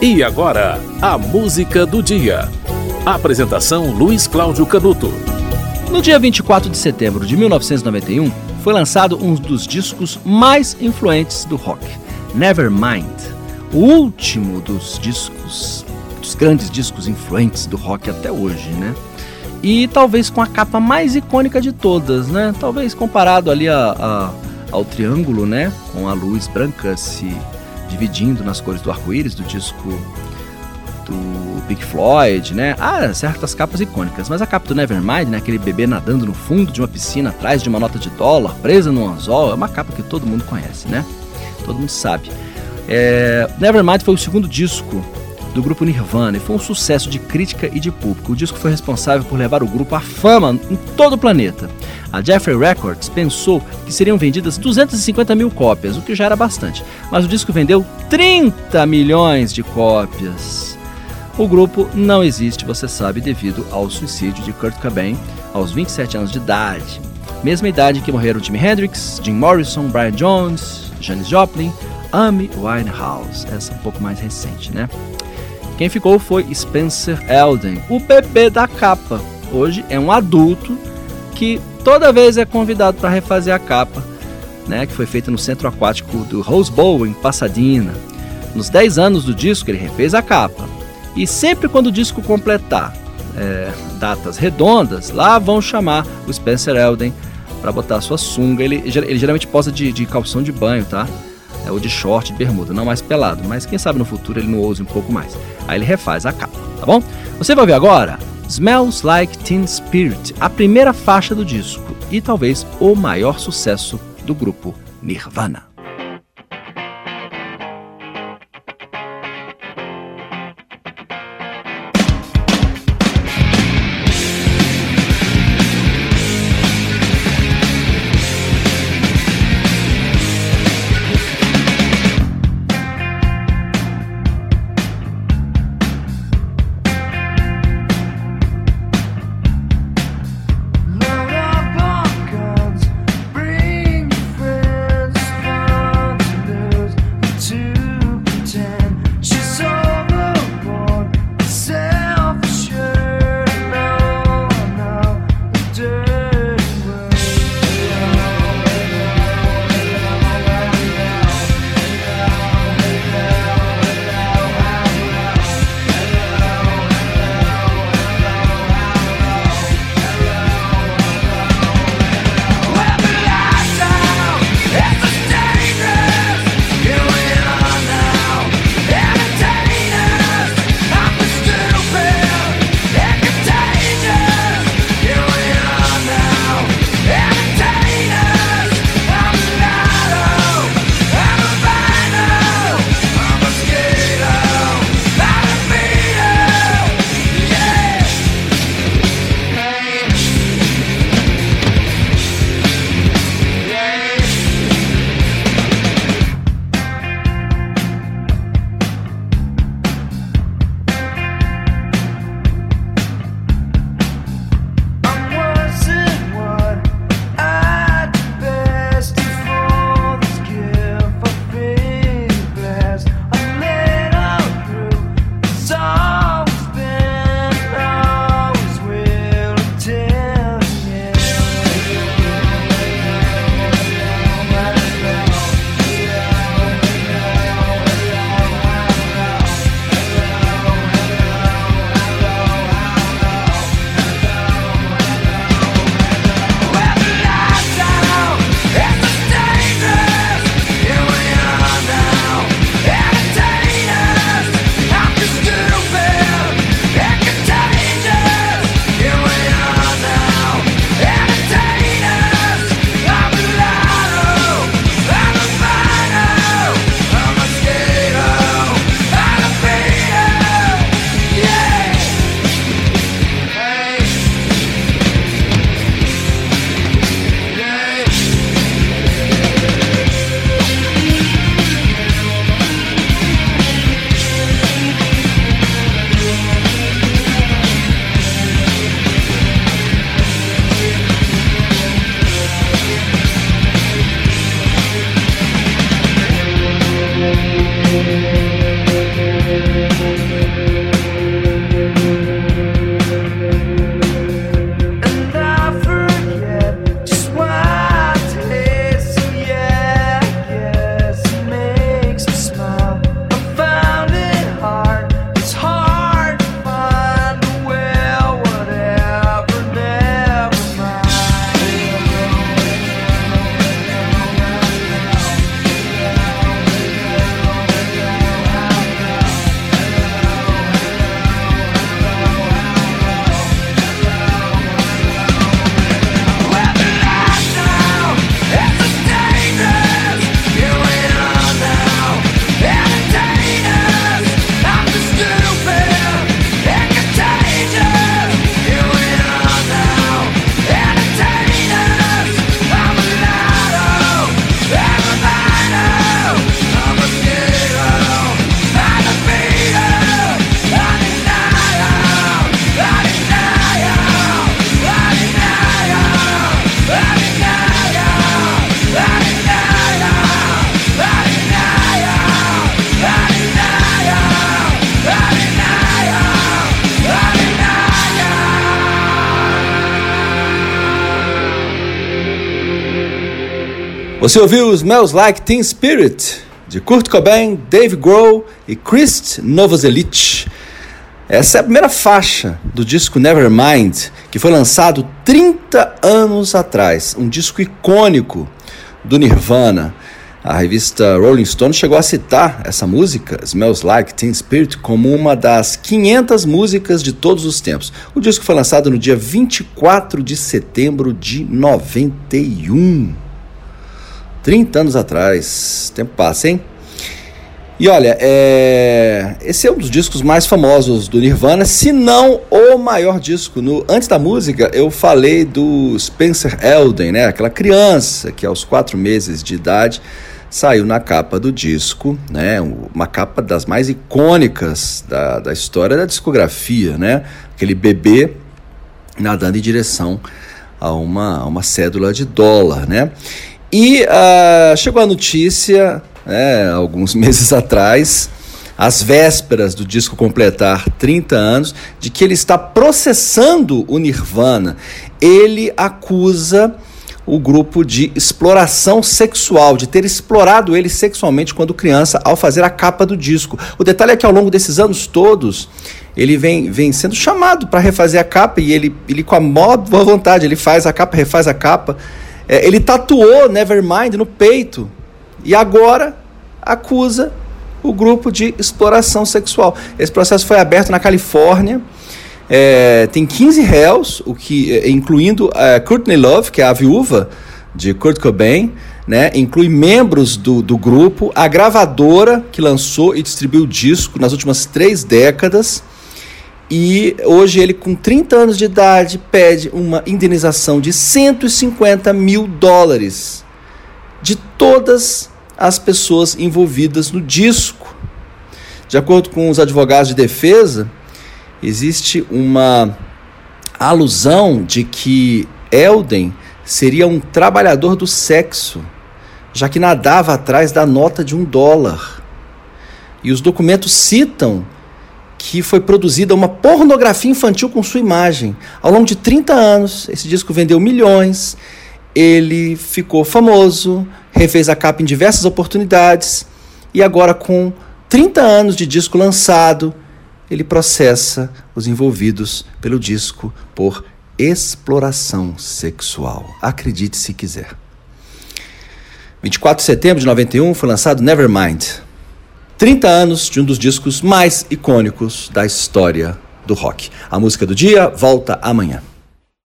E agora, a música do dia. Apresentação Luiz Cláudio Canuto. No dia 24 de setembro de 1991, foi lançado um dos discos mais influentes do rock, Nevermind, o último dos discos, dos grandes discos influentes do rock até hoje, né? E talvez com a capa mais icônica de todas, né? Talvez comparado ali a, a, ao triângulo, né? Com a luz branca se dividindo nas cores do arco-íris do disco do Pink Floyd, né? Ah, certas capas icônicas. Mas a capa do Nevermind, né? Aquele bebê nadando no fundo de uma piscina atrás de uma nota de dólar, presa num anzol, é uma capa que todo mundo conhece, né? Todo mundo sabe. É... Nevermind foi o segundo disco do grupo Nirvana e foi um sucesso de crítica e de público. O disco foi responsável por levar o grupo à fama em todo o planeta. A Jeffrey Records pensou que seriam vendidas 250 mil cópias, o que já era bastante, mas o disco vendeu 30 milhões de cópias. O grupo não existe, você sabe, devido ao suicídio de Kurt Cobain aos 27 anos de idade. Mesma idade que morreram Jimi Hendrix, Jim Morrison, Brian Jones, Janis Joplin, Amy Winehouse. Essa é um pouco mais recente, né? Quem ficou foi Spencer Elden, o bebê da capa. Hoje é um adulto que toda vez é convidado para refazer a capa, né, que foi feita no centro aquático do Rose Bowl, em Pasadena. Nos 10 anos do disco, ele refez a capa. E sempre quando o disco completar é, datas redondas, lá vão chamar o Spencer Elden para botar sua sunga. Ele, ele geralmente posa de, de calção de banho, tá? É, ou de short, de bermuda, não mais pelado. Mas quem sabe no futuro ele não ouse um pouco mais. Aí ele refaz a capa, tá bom? Você vai ver agora Smells Like Teen Spirit, a primeira faixa do disco e talvez o maior sucesso do grupo Nirvana. Você ouviu Smells Like Teen Spirit, de Kurt Cobain, Dave Grohl e Chris Novoselic. Essa é a primeira faixa do disco Nevermind, que foi lançado 30 anos atrás, um disco icônico do Nirvana. A revista Rolling Stone chegou a citar essa música, Smells Like Teen Spirit, como uma das 500 músicas de todos os tempos. O disco foi lançado no dia 24 de setembro de 91. 30 anos atrás. Tempo passa, hein? E olha, é... esse é um dos discos mais famosos do Nirvana, se não o maior disco. No... Antes da música, eu falei do Spencer Elden, né? Aquela criança que aos quatro meses de idade saiu na capa do disco, né? Uma capa das mais icônicas da, da história da discografia, né? Aquele bebê nadando em direção a uma, a uma cédula de dólar, né? E uh, chegou a notícia, né, alguns meses atrás, às vésperas do disco completar 30 anos, de que ele está processando o Nirvana. Ele acusa o grupo de exploração sexual, de ter explorado ele sexualmente quando criança ao fazer a capa do disco. O detalhe é que ao longo desses anos todos, ele vem, vem sendo chamado para refazer a capa e ele, ele com a maior boa vontade, ele faz a capa, refaz a capa. É, ele tatuou Nevermind no peito e agora acusa o grupo de exploração sexual. Esse processo foi aberto na Califórnia. É, tem 15 réus, o que, é, incluindo é, Courtney Love, que é a viúva de Kurt Cobain, né? inclui membros do, do grupo, a gravadora que lançou e distribuiu o disco nas últimas três décadas. E hoje ele, com 30 anos de idade, pede uma indenização de 150 mil dólares de todas as pessoas envolvidas no disco. De acordo com os advogados de defesa, existe uma alusão de que Elden seria um trabalhador do sexo, já que nadava atrás da nota de um dólar. E os documentos citam que foi produzida uma pornografia infantil com sua imagem. Ao longo de 30 anos, esse disco vendeu milhões, ele ficou famoso, refez a capa em diversas oportunidades e agora, com 30 anos de disco lançado, ele processa os envolvidos pelo disco por exploração sexual. Acredite se quiser. 24 de setembro de 91 foi lançado Nevermind. 30 anos de um dos discos mais icônicos da história do rock. A música do dia volta amanhã.